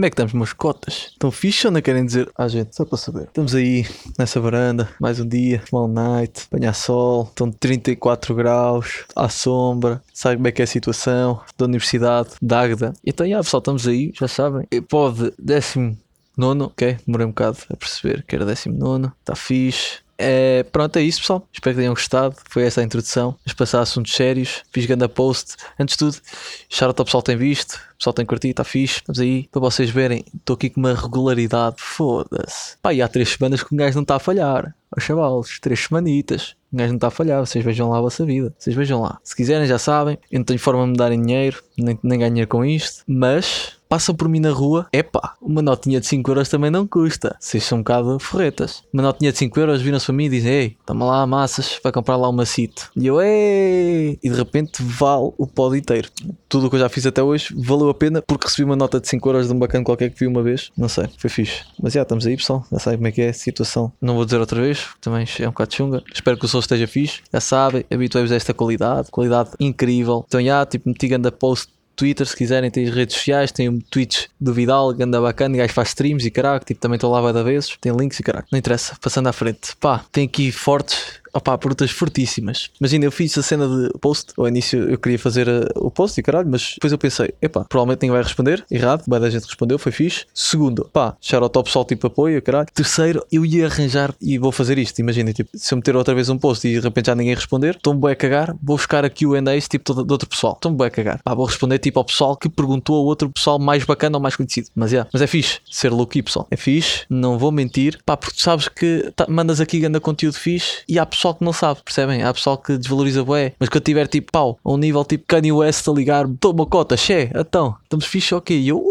Como é que estamos, meus cotas? Estão fixe ou não querem dizer à gente? Só para saber. Estamos aí nessa varanda, mais um dia, small night, apanhar sol, estão 34 graus, à sombra, sabe como é que é a situação da Universidade de Águeda. Então, já, pessoal, estamos aí, já sabem. Pode décimo nono, ok? Demorei um bocado a perceber que era décimo nono, está fixe. É, pronto, é isso, pessoal. Espero que tenham gostado. Foi esta a introdução. Vamos passar a assuntos sérios. Fiz grande post. Antes de tudo, shout ao pessoal tem visto. O pessoal tem curtido, está fixe. Estamos aí para vocês verem. Estou aqui com uma regularidade. Foda-se. Pá, e há três semanas que um gajo não está a falhar. Ó chavalos, três semanitas. Um gajo não está a falhar. Vocês vejam lá a vossa vida. Vocês vejam lá. Se quiserem, já sabem. Eu não tenho forma de me darem dinheiro. Nem, nem dinheiro com isto. Mas passam por mim na rua, epá, uma notinha de 5 euros também não custa. Vocês são um bocado ferretas. Uma notinha de 5 euros viram-se para mim e dizem: Ei, toma lá massas, vai comprar lá uma CIT. E eu, ei! E de repente vale o pódio inteiro. Tudo o que eu já fiz até hoje valeu a pena porque recebi uma nota de 5 euros de um bacana qualquer que vi uma vez. Não sei, foi fixe. Mas já, estamos aí, pessoal. Já sabem como é que é a situação. Não vou dizer outra vez, também é um bocado chunga. Espero que o som esteja fixe. Já sabem, habituei-vos a esta qualidade. Qualidade incrível. Então, já, tipo, meti ganda post Twitter, se quiserem, tem as redes sociais, tem Twitch do Vidal, ganda bacana, gajo faz streams e caraca, tipo, também estou lá vai da vezes, tem links e caraca, não interessa, passando à frente. Pá, tem aqui fortes opá, perguntas fortíssimas. Imagina, eu fiz a cena de post, ao início eu queria fazer uh, o post e caralho, mas depois eu pensei, epá, provavelmente ninguém vai responder, errado, bem da gente respondeu, foi fixe. Segundo, pá, shout out ao pessoal tipo apoio, caralho. Terceiro, eu ia arranjar e vou fazer isto, imagina, tipo, se eu meter outra vez um post e de repente já ninguém responder, estou-me bem a cagar, vou buscar aqui o Q&A tipo de outro pessoal, estou-me bem a cagar. Pá, vou responder tipo ao pessoal que perguntou ao outro pessoal mais bacana ou mais conhecido. Mas, yeah, mas é fixe, ser lucky, pessoal. É fixe, não vou mentir, pá, porque sabes que tá, mandas aqui grande conteúdo fixe e há pessoal que não sabe, percebem? Há pessoal que desvaloriza bué, mas quando tiver tipo pau, a um nível tipo Kanye West a ligar, toma cota, xé, então, estamos fixe, ok, e eu,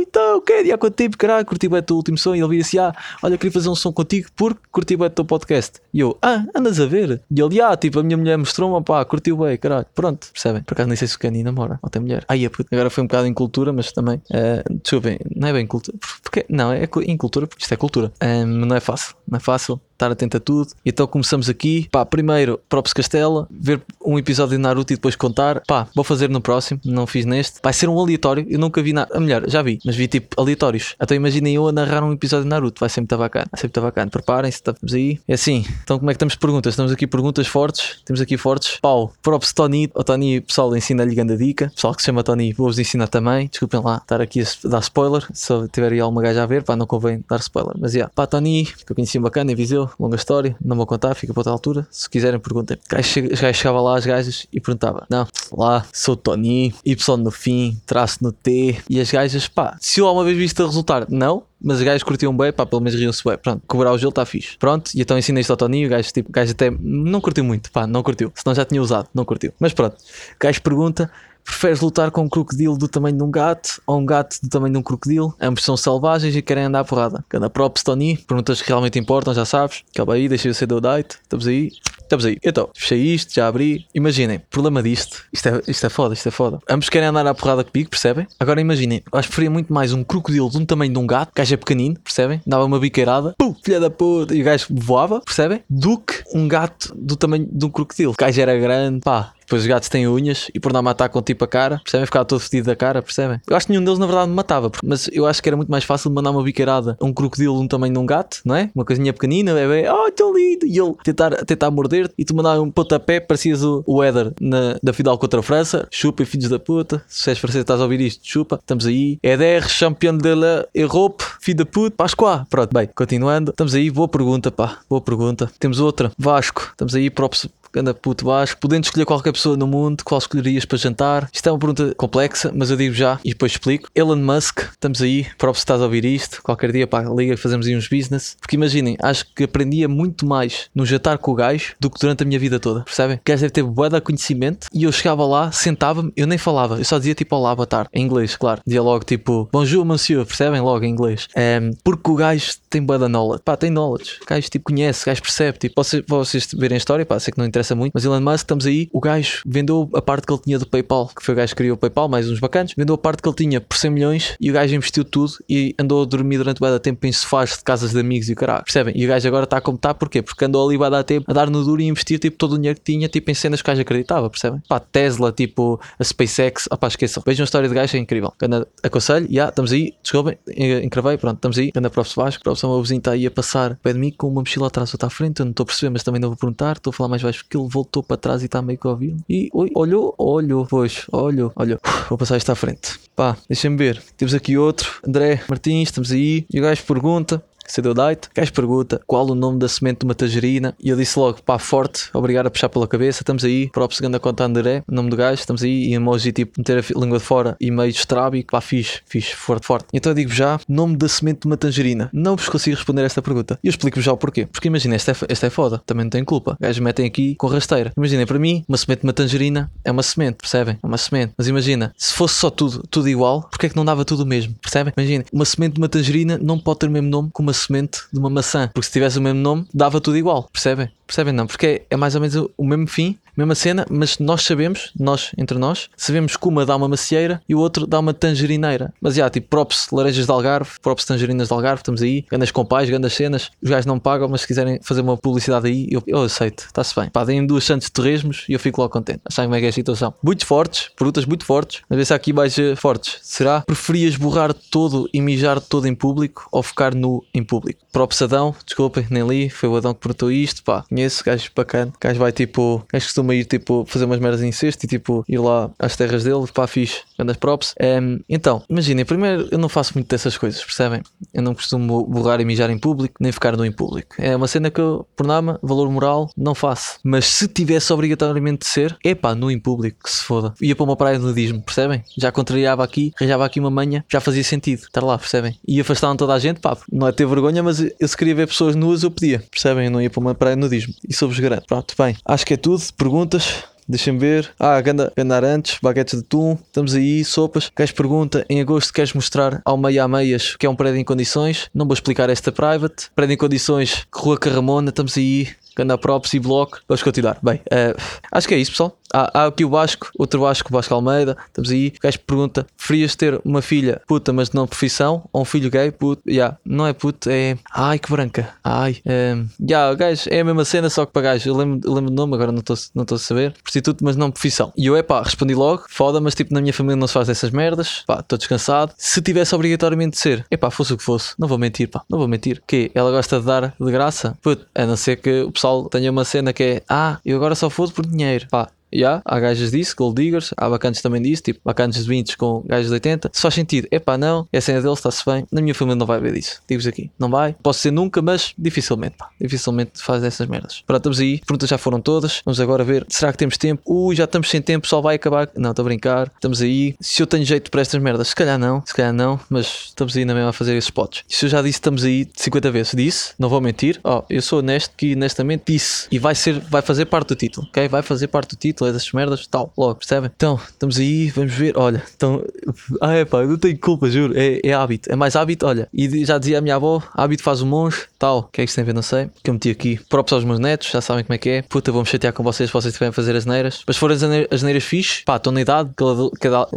então, ok, e há quanto tempo, caralho, curti bué o teu último som, e ele vira assim, ah, olha, queria fazer um som contigo porque curti bué o teu podcast, e eu, ah, andas a ver? E ele, ah, tipo, a minha mulher mostrou-me, pá, curtiu bué, caralho, pronto, percebem? Por acaso nem sei se o Kanye namora, ou tem mulher. Puto, agora foi um bocado em cultura, mas também, uh, deixa eu ver, não é bem cultura, porque, não, é em cultura, porque isto é cultura, um, não é fácil, não é fácil, estar atento a tudo. Então começamos aqui. Pá, primeiro, Props Castela, ver um episódio de Naruto e depois contar. Pá, vou fazer no próximo, não fiz neste. Vai ser um aleatório, eu nunca vi nada. Melhor, já vi, mas vi tipo aleatórios. Então imaginem eu a narrar um episódio de Naruto, vai ser muito bacana. Ser muito bacana. Preparem-se, estamos aí. É assim, então como é que estamos perguntas? Estamos aqui perguntas fortes, temos aqui fortes. Pau, Props Tony, o Tony, pessoal, ensina-lhe grande dica. Pessoal que se chama Tony, vou-vos ensinar também. Desculpem lá estar aqui a dar spoiler, se tiver aí alguma gaja a ver, pá, não convém dar spoiler. Mas já, yeah. pá, Tony, que eu conheci bacana em Viseu, longa história não vou contar, fica para outra altura. Se quiserem, perguntem. O gajo chegava lá às gajas e perguntava: Não, lá sou Tony, Y no fim, traço no T. E as gajas, pá, se eu alguma vez viste a resultar, não, mas os gajos curtiam bem, pá, pelo menos riam-se bem. Pronto, cobrar o gelo está fixe. Pronto, e então ensinei isto ao Tony, o gajo, tipo, o gajo até não curtiu muito, pá, não curtiu. Senão já tinha usado, não curtiu. Mas pronto, o gajo pergunta: preferes lutar com um crocodilo do tamanho de um gato ou um gato do tamanho de um crocodilo? Ambos são selvagens e querem andar à porrada. Ganda props, Tony, perguntas que realmente importam, já sabes. Calma aí, deixa eu ser do date, estamos aí. Estamos aí. Então, fechei isto, já abri. Imaginem, problema disto. Isto é, isto é foda, isto é foda. Ambos querem andar à porrada comigo, percebem? Agora imaginem, acho que preferia muito mais um crocodilo de um tamanho de um gato, o gajo é pequenino, percebem? Dava uma biqueirada, pum, filha da puta, e o gajo voava, percebem? Do que um gato do tamanho de um crocodilo. O gajo era grande, pá, depois os gatos têm unhas e por não matar com tipo a cara, percebem? Ficava todo fedido da cara, percebem? Eu acho que nenhum deles na verdade me matava, mas eu acho que era muito mais fácil mandar uma biqueirada a um crocodilo um tamanho de um gato, não é? Uma coisinha pequenina, bebê, oh, tão lindo, e ele tentar, tentar morder e tu mandar um pontapé, parecias o, o Éder na, da Fidal contra a França, chupa, filhos da puta, se és francês estás a ouvir isto, chupa, estamos aí, Éder, campeão de la Europe, filho da puta, Pascoa, pronto, bem, continuando, estamos aí, boa pergunta, pá, boa pergunta, temos outra, Vasco, estamos aí, próprio Ganda puto Vasco, podendo escolher qualquer pessoa no mundo, qual escolherias para jantar? Isto é uma pergunta complexa, mas eu digo já e depois explico. Elon Musk, estamos aí, próprio se estás a ouvir isto, qualquer dia, pá, liga, fazemos aí uns business. Porque imaginem, acho que aprendia muito mais no jantar com o gajo do que durante a minha vida toda, percebem? O gajo deve ter boa de conhecimento e eu chegava lá, sentava-me, eu nem falava, eu só dizia tipo olá, boa tarde, em inglês, claro. Dizia logo tipo bonjour, monsieur, percebem? Logo em inglês. Um, porque o gajo tem boa da knowledge, pá, tem knowledge. O gajo tipo conhece, o gajo percebe, tipo, vocês, vocês verem a história, pá, sei que não interessa interessa muito, mas Elon Musk, estamos aí, o gajo vendeu a parte que ele tinha do PayPal, que foi o gajo que criou o PayPal, mais uns bacanas, vendeu a parte que ele tinha por 100 milhões e o gajo investiu tudo e andou a dormir durante o tempo em sofás de casas de amigos e o caralho, percebem? E o gajo agora está como está, porquê? Porque andou ali a dar tempo a dar no duro e investir tipo todo o dinheiro que tinha, tipo em cenas que o gajo acreditava, percebem? Pá, Tesla, tipo a SpaceX, opá, esqueçam. Vejam a história de gajo, é incrível. Ganda, aconselho, já, yeah, estamos aí, desculpem, encravei, pronto, estamos aí, anda para o Vasco, o meu vizinho está aí a passar pé de mim com uma mochila atrás, outra à frente, eu não estou a perceber, mas também não vou perguntar, estou a falar mais baixo porque ele voltou para trás e está meio que a ouvir. E olhou, olhou, pois, olhou, olhou. Vou passar isto à frente. Pá, deixem-me ver. Temos aqui outro, André Martins, estamos aí. E o gajo pergunta: CD Dite. O gajo pergunta qual o nome da semente de uma tangerina e eu disse logo, pá, forte, obrigado a puxar pela cabeça, estamos aí, próprio segundo a conta André, nome do gajo, estamos aí, e emoji tipo meter a língua de fora e meio estrábico, pá, fixe, fixe, forte, forte. Então eu digo já, nome da semente de uma tangerina. Não vos consigo responder esta pergunta. E eu explico-vos já o porquê. Porque imagina, esta é, esta é foda, também não tem culpa. Gajos metem aqui com rasteira. Imaginem, para mim, uma semente de uma tangerina é uma semente, percebem? É uma semente. Mas imagina, se fosse só tudo, tudo igual, porque é que não dava tudo o mesmo? Percebem? Imagina, uma semente de uma tangerina não pode ter o mesmo nome que uma semente de uma maçã, porque se tivesse o mesmo nome, dava tudo igual, percebem? Percebem? Não, porque é, é mais ou menos o mesmo fim, mesma cena, mas nós sabemos, nós entre nós, sabemos que uma dá uma macieira e o outro dá uma tangerineira. Mas já, tipo, props laranjas de Algarve, props tangerinas de Algarve, estamos aí, grandes compais, grandes cenas. Os gajos não pagam, mas se quiserem fazer uma publicidade aí, eu, eu aceito, está-se bem. Pá, deem duas chances de torresmos e eu fico logo contente. Acham como é que é a situação? Muito fortes, frutas muito fortes, mas ver se há aqui mais uh, fortes. Será? Preferias borrar todo e mijar todo em público ou ficar nu em público? Props Adão, desculpem, nem li, foi o Adão que perguntou isto, pá, conheço, gajo bacana, gajo vai tipo, gajo costuma ir tipo fazer umas merdas em cesto e tipo ir lá às terras dele, pá, fixe, grandes props. Um, então, imaginem, primeiro eu não faço muito dessas coisas, percebem? Eu não costumo borrar e mijar em público, nem ficar nu em público. É uma cena que eu, por nada, valor moral, não faço. Mas se tivesse obrigatoriamente de ser, é pá, nu em público, que se foda. Ia para uma praia de nudismo, percebem? Já contrariava aqui, arranjava aqui uma manha, já fazia sentido estar lá, percebem? E afastavam toda a gente, pá, não é ter vergonha, mas eu se queria ver pessoas nuas, eu pedia, percebem? Eu não ia para uma praia de nudismo. Isso eu vos garanto. Pronto, bem, acho que é tudo. Perguntas? Deixem-me ver. Ah, ganda, arantes, baguetes de atum. Estamos aí, sopas. Queres pergunta? Em agosto queres mostrar ao meia a meias que é um prédio em condições? Não vou explicar esta private. Prédio em condições, Rua Carramona. Estamos aí. Ganda props e bloco. Vamos continuar. Bem, uh, acho que é isso, pessoal. Há, há aqui o Vasco, outro Vasco, Vasco Almeida. Estamos aí. O gajo pergunta: preferias ter uma filha puta, mas não profissão? Ou um filho gay? Puto? Yeah, não é puto, é. Ai, que branca. Ai. Um, ehm, yeah, o gajo é a mesma cena, só que para gajo. Eu lembro, lembro do nome, agora não estou não a saber. Prostituto, mas não profissão. E eu, é pá, respondi logo: foda, mas tipo, na minha família não se faz essas merdas. Pá, estou descansado. Se tivesse obrigatoriamente de ser, é pá, fosse o que fosse. Não vou mentir, pá, não vou mentir. Que ela gosta de dar de graça? Puto, a não ser que o pessoal tenha uma cena que é: ah, eu agora só fosse por dinheiro. Pá, Yeah, há gajas disso, gold diggers, há bacantes também disso, tipo bacantes de 20 com gajas de 80. Se faz sentido, epá, não, é a cena deles, está-se bem. Na minha família não vai ver disso. Digo-vos aqui, não vai. Posso ser nunca, mas dificilmente, pá. Dificilmente faz essas merdas. Pronto, estamos aí. Perguntas já foram todas. Vamos agora ver. Será que temos tempo? Ui, já estamos sem tempo, só vai acabar. Não, estou a brincar. Estamos aí. Se eu tenho jeito para estas merdas, se calhar não, se calhar não, mas estamos aí na mesma a fazer esses spots. Se eu já disse, estamos aí 50 vezes. Disse, não vou mentir. Ó, oh, eu sou honesto que honestamente disse. E vai ser, vai fazer parte do título, ok? Vai fazer parte do título, é dessas merdas, tal logo, percebem? Então, estamos aí, vamos ver, olha, então, ah é pá, não tenho culpa, juro, é, é hábito, é mais hábito, olha, e já dizia a minha avó, hábito faz o monge, tal, o que é que isto tem a ver, não sei, que eu meti aqui, próprios aos meus netos, já sabem como é que é, puta, vou-me chatear com vocês vocês estiverem a fazer as neiras, mas se forem as neiras fixe, pá, estão na idade, cada, cada,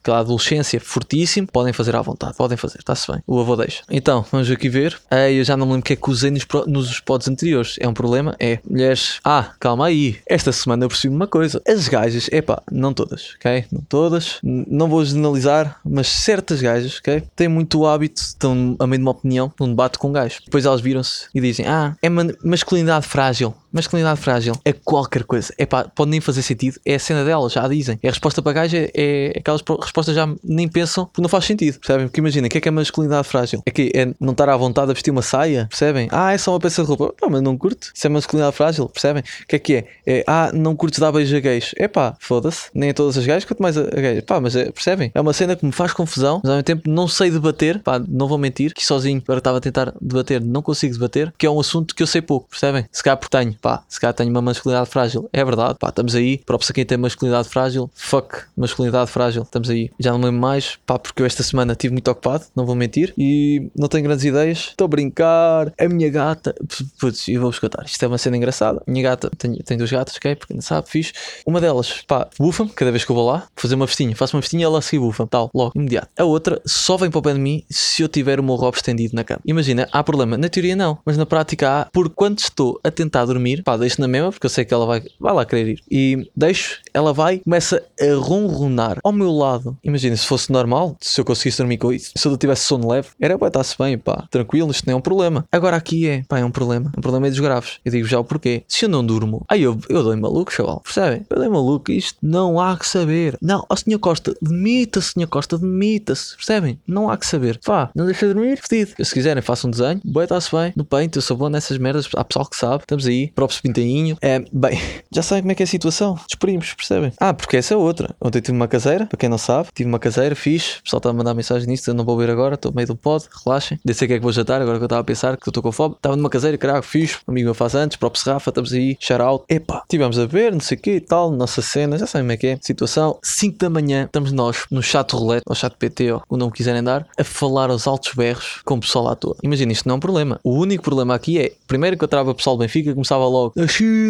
aquela adolescência fortíssimo, podem fazer à vontade, podem fazer, está-se bem, o avô deixa. Então, vamos aqui ver, Ei, eu já não me lembro o que é que usei nos, nos pods anteriores, é um problema, é, mulheres, ah, calma aí, esta semana eu percebi uma coisa, as gajas epá, não todas, ok? Não todas, não vou generalizar, mas certas gajas, ok? Têm muito hábito, estão a meio de uma opinião, num debate com um gajo. Depois elas viram-se e dizem: Ah, é masculinidade frágil. Masculinidade frágil é qualquer coisa. É pá, pode nem fazer sentido. É a cena delas, já dizem. É a resposta para gajo é, é aquelas respostas já nem pensam porque não faz sentido, percebem? Porque imagina, o que é que é masculinidade frágil? É que é não estar à vontade a vestir uma saia, percebem? Ah, é só uma peça de roupa. Não, mas não curto. Isso é masculinidade frágil, percebem? O que é que é? é ah, não curtes dar beijo a gays. É pá, foda-se. Nem a todas as gays, quanto mais a, a gays. Pá, mas é, percebem? É uma cena que me faz confusão, mas ao mesmo tempo não sei debater. Pá, não vou mentir, que sozinho agora estava a tentar debater, não consigo debater, que é um assunto que eu sei pouco, percebem? Se calhar porque tenho pá, se calhar tenho uma masculinidade frágil. É verdade, pá, estamos aí. Próprio a quem tem masculinidade frágil, fuck, masculinidade frágil, estamos aí. Já não me lembro mais, pá, porque eu esta semana estive muito ocupado, não vou mentir, e não tenho grandes ideias. Estou a brincar, a minha gata, putz, eu vou-vos contar. Isto é uma cena engraçada. Minha gata, tem, tem duas gatas, ok? Porque não sabe, fiz. Uma delas, pá, bufa-me cada vez que eu vou lá, fazer uma festinha, faço uma festinha, ela seguir bufa tal, logo, imediato. A outra só vem para o pé de mim se eu tiver o meu rabo estendido na cama. Imagina, há problema. Na teoria não, mas na prática há. Por quando estou a tentar dormir, pá, deixo na mesma, porque eu sei que ela vai, vai lá querer ir. E deixo, ela vai, começa a ronronar ao meu lado. Imagina, se fosse normal, se eu conseguisse dormir com isso, se eu tivesse sono leve, era, pá, está-se bem, pá, tranquilo, isto não é um problema. Agora aqui é, pá, é um problema. Um problema é dos graves. Eu digo já o porquê. Se eu não durmo, aí eu, eu dou maluco, chaval, percebem? Eu dou maluco, isto não há que saber. Não, ó senhor Costa, demita-se, senhor Costa, demita-se, percebem? Não há que saber. Pá, não deixa de dormir, fedido. Se quiserem, façam um desenho, boa, está-se bem, no paint, eu sou bom nessas merdas, há pessoal que sabe, estamos aí, próprio pintainho. É, bem, já sabem como é que é a situação, despedimos, percebem? Ah, porque essa é outra. Ontem tive uma caseira, para quem não sabe, tive uma caseira, fiz, o pessoal está a mandar mensagem nisso, eu não vou ver agora, estou meio do pod, relaxem. Nem sei o que é que vou jantar, agora que eu estava a pensar que eu estou com fome. Estava numa caseira, caraca, fiz, um amigo meu faz antes, próprio Serrafa, estamos aí, shout out. Epá, tivemos a ver, não sei o que e tal, nossa cena, já sabem como é que é. Situação, 5 da manhã, estamos nós no chat roulette, ou chat PT, ou o quiserem dar, a falar aos altos berros com o pessoal à toa. Imagina, isto não é um problema. O único problema aqui é, primeiro que eu trava o pessoal do Benfica, começava logo,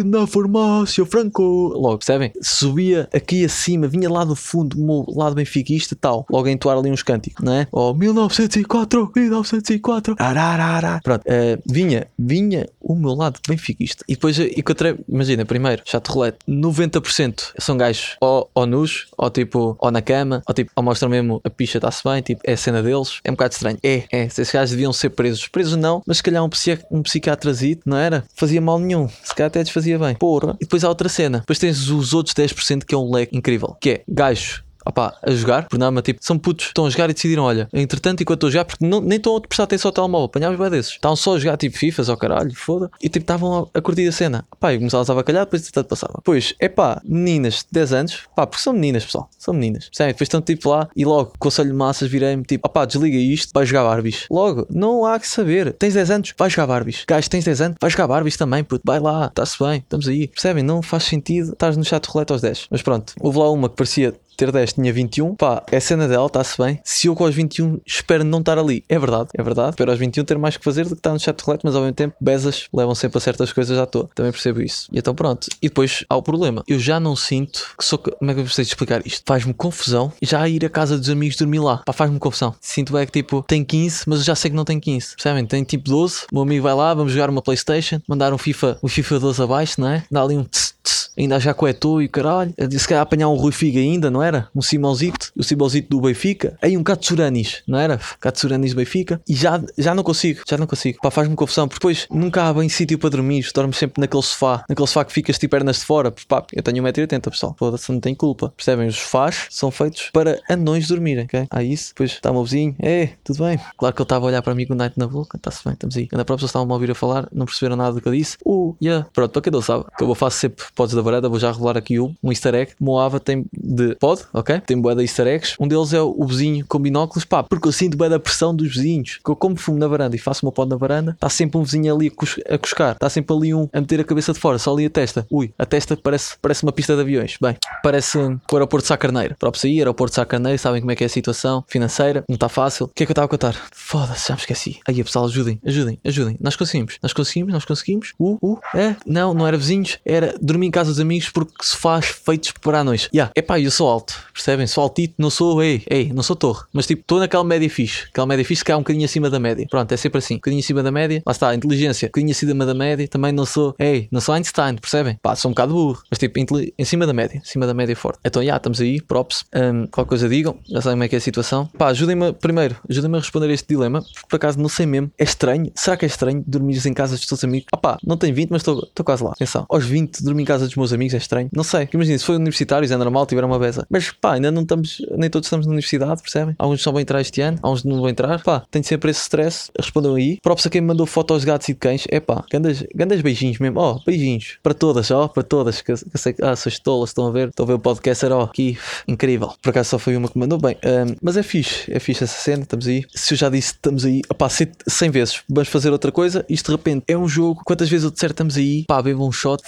na farmácia, Franco, logo, percebem? Subia aqui acima, vinha lá do fundo, meu lado benfiquista e tal, logo a entoar ali uns cânticos, não é? Oh, 1904, 1904, ararara. Pronto, uh, vinha, vinha o meu lado benfiquista. E depois encontrei, imagina, primeiro, chat roulette, 90% são gajos ou, ou nus, ou tipo, ou na cama, ou tipo, ou mostram mesmo a picha está-se bem, tipo, é a cena deles. É um bocado estranho. É, é, esses gajos deviam ser presos. Presos não, mas se calhar um, psiqui um psiquiatrazito, não era? Fazia mal nenhum. Se calhar até desfazia bem. Porra. E depois há outra cena. Depois tens os outros 10% que é um leque incrível. Que é gajos opá, a jogar, por nada, tipo, são putos, estão a jogar e decidiram, olha, entretanto, enquanto estou a jogar, porque não, nem estão a prestar atenção ao telemóvel, apanhavas bem desses, estavam só a jogar tipo FIFAs ou caralho, foda, e tipo, estavam a, curtir a cena, pá, e começava a calhar, depois entretanto passava. Pois, é pá, meninas de 10 anos, pá, porque são meninas, pessoal, são meninas, percebem? Depois estão tipo lá e logo, conselho de massas, virei-me tipo, opá, desliga isto, vai jogar Barbies. Logo, não há que saber, tens 10 anos, vai jogar Barbies. Gajo, tens 10 anos, vai jogar Barbies também, puto, vai lá, está-se bem, estamos aí, percebem? Não faz sentido, estás no chat rolete aos 10. Mas pronto, houve lá uma que parecia ter 10 tinha 21, pá, é cena dela, está-se bem. Se eu com os 21 espero não estar ali, é verdade, é verdade. Espero aos 21 ter mais que fazer do que estar no chat roulette, mas ao mesmo tempo, bezas levam sempre a certas coisas à toa. Também percebo isso. E então pronto. E depois há o problema. Eu já não sinto que sou. Como é que eu preciso explicar isto? Faz-me confusão já ir à casa dos amigos dormir lá. Pá, faz-me confusão. Sinto é que tipo, tem 15, mas eu já sei que não tem 15. Percebem? Tem tipo 12. O meu amigo vai lá, vamos jogar uma Playstation, mandar um FIFA, um FIFA 12 abaixo, não é? Dá ali um tss, ainda já coetou e caralho. Se calhar apanhar um Rui Figa ainda, não era? Um Simãozito, o Simãozito do Benfica. Aí um Katsuranis, não era? Katsuranis Benfica. E já, já não consigo, já não consigo. Pá, faz-me confusão, porque depois nunca há bem sítio para dormir. Dormes sempre naquele sofá, naquele sofá que ficas tipo pernas de fora. Pá, eu tenho 1,80m, pessoal. Foda-se, não tem culpa. Percebem? Os sofás são feitos para anões dormirem, ok? Há isso. Depois está o meu vizinho, é, tudo bem. Claro que ele estava a olhar para mim com o night na boca. Está-se bem, estamos aí. Na própria estavam a ouvir a falar, não perceberam nada do que eu disse. Uh, yeah. Pronto, para quem não sabe, que eu vou faço sempre pods da varanda, vou já revelar aqui um, um easter egg. Moava tem de pod, ok? Tem boa de easter eggs. Um deles é o vizinho com binóculos, pá, porque eu sinto bem da pressão dos vizinhos. Que eu como fumo na varanda e faço meu pod na varanda, está sempre um vizinho ali a, cus a cuscar, está sempre ali um a meter a cabeça de fora, só ali a testa. Ui, a testa parece, parece uma pista de aviões. Bem, parece o aeroporto de Sacarneiro. Próprio sair, aeroporto de Sacarneiro, sabem como é que é a situação financeira, não está fácil. O que é que eu estava a contar? Foda-se, já me esqueci. Aí, pessoal, ajudem, ajudem, ajudem. Nós conseguimos, nós conseguimos, nós conseguimos. Uh, uh, é, não, não era vizinhos, era dormir em casa dos amigos porque se faz feitos para anões. Yeah. Epá, eu sou alto, percebem? Sou altito, não sou, ei, ei, não sou torre. Mas tipo, estou naquela média fixe. Aquela média fixe que é um bocadinho acima da média. Pronto, é sempre assim. Um bocadinho acima da média. Lá está, inteligência. Um bocadinho acima da média. Também não sou, ei, não sou Einstein, percebem? Pá, sou um bocado burro. Mas tipo, em cima da média. Acima da média forte. Então, já, yeah, estamos aí, props. Um, qualquer coisa digam. Já sabem como é que é a situação. Pá, ajudem-me, primeiro, ajudem-me a responder a este dilema. Porque por acaso não sei mesmo. É estranho. Será que é estranho dormires em casa dos teus amigos? Ah pá, não tenho 20, mas estou quase lá. Atenção. Aos 20, dormir em casa dos meus amigos, é estranho. Não sei. Imagina, se for universitários, é normal, tiveram uma beza. Mas pá, ainda não estamos, nem todos estamos na universidade, percebem? Alguns só vão entrar este ano, alguns não vão entrar. Pá, tem sempre esse stress. Respondam aí. Próprio a quem me mandou fotos de gatos e de cães. É pá, grandes, grandes beijinhos mesmo. Ó, oh, beijinhos. Para todas, ó, oh, para todas. Que, eu sei que, ah, sou tolas, estão a ver? Estão a ver o podcast, ó, aqui. Incrível. Por acaso só foi uma que mandou bem. Um, mas é fixe, é fixe essa cena. Estamos aí. Se eu já disse, estamos aí. Pá, 100 vezes. Vamos fazer outra coisa. Isto de repente é um jogo. Quantas vezes eu disser estamos aí? Pá, bebo um shot.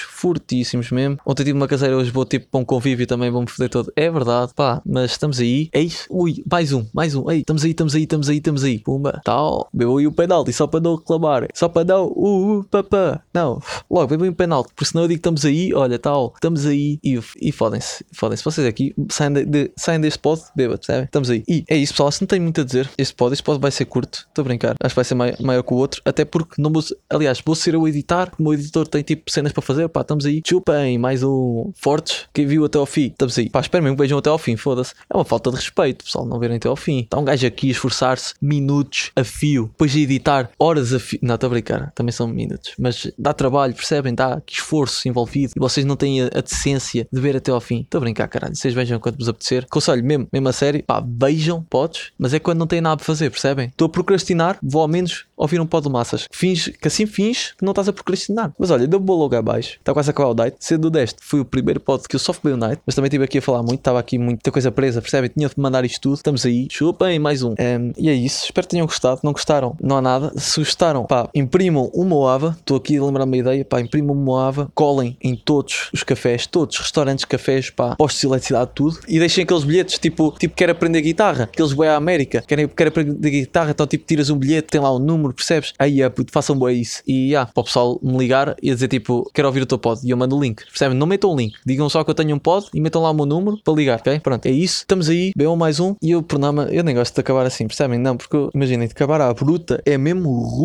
Fortíssimos mesmo. Ontem tive uma caseira, hoje vou tipo para um convívio também. Vou-me foder todo. É verdade, pá, mas estamos aí. Eis, ui, mais um, mais um. Ei, estamos aí, estamos aí, estamos aí, estamos aí. Pumba, tal. Bebo aí o penalti só para não reclamar. Só para não, uh, uh, papá. Não, logo, aí o penalti. Porque senão eu digo estamos aí, olha, tal. Estamos aí e, e fodem-se, fodem-se. Vocês aqui saem, de, de, saem deste pod, beba, percebem? Estamos aí. E é isso, pessoal. Se não tenho muito a dizer, este pod, este pod vai ser curto. Estou a brincar. Acho que vai ser mai, maior que o outro. Até porque não vou, aliás, vou ser eu a editar. O meu editor tem tipo cenas para fazer. Pá, estamos aí. Chupem, mais um Fortes. Quem viu até ao fim, estamos aí. Pá, espero mesmo que vejam até ao fim. Foda-se. É uma falta de respeito, pessoal, não verem até ao fim. Está um gajo aqui a esforçar-se minutos a fio, depois de editar horas a fio. Não, estou a brincar, também são minutos. Mas dá trabalho, percebem? Dá que esforço envolvido e vocês não têm a, a decência de ver até ao fim. Estou a brincar, caralho. Vocês vejam quando vos apetecer. Conselho, mesmo, mesmo a série, pá, vejam, podes, mas é quando não têm nada para fazer, percebem? Estou a procrastinar, vou ao menos ouvir um pó de massas. Finge, que assim finge que não estás a procrastinar. Mas olha, deu boa logo abaixo. Está quase a acabar o night. Sendo deste, foi o primeiro pod que eu só fui o night, mas também estive aqui a falar muito, estava aqui muita coisa presa, percebem? Tinha de mandar isto tudo. Estamos aí, chupem mais um. um. E é isso. Espero que tenham gostado. Não gostaram? Não há nada. Se gostaram, pá, imprimam uma Moava. Estou aqui a lembrar uma ideia, pá, imprimam uma Moava. Colhem em todos os cafés, todos os restaurantes, cafés, pá, postos de eletricidade, tudo. E deixem aqueles bilhetes, tipo, tipo quer aprender guitarra. Aqueles boi à América, querem, quer aprender guitarra, então tipo, tiras um bilhete, tem lá um número, percebes? Aí, é, puto, façam boi isso. E, yeah, para o pessoal me ligar e dizer, tipo, quero ouvir o teu pod. E eu mando o link. Percebem? Não metam o link. Digam só que eu tenho um pod e metam lá o meu número para ligar, ok? Pronto, é isso. Estamos aí, bebam mais um. E eu, por nome, eu nem gosto de acabar assim, percebem? Não, porque imaginem, de acabar à bruta é mesmo rude.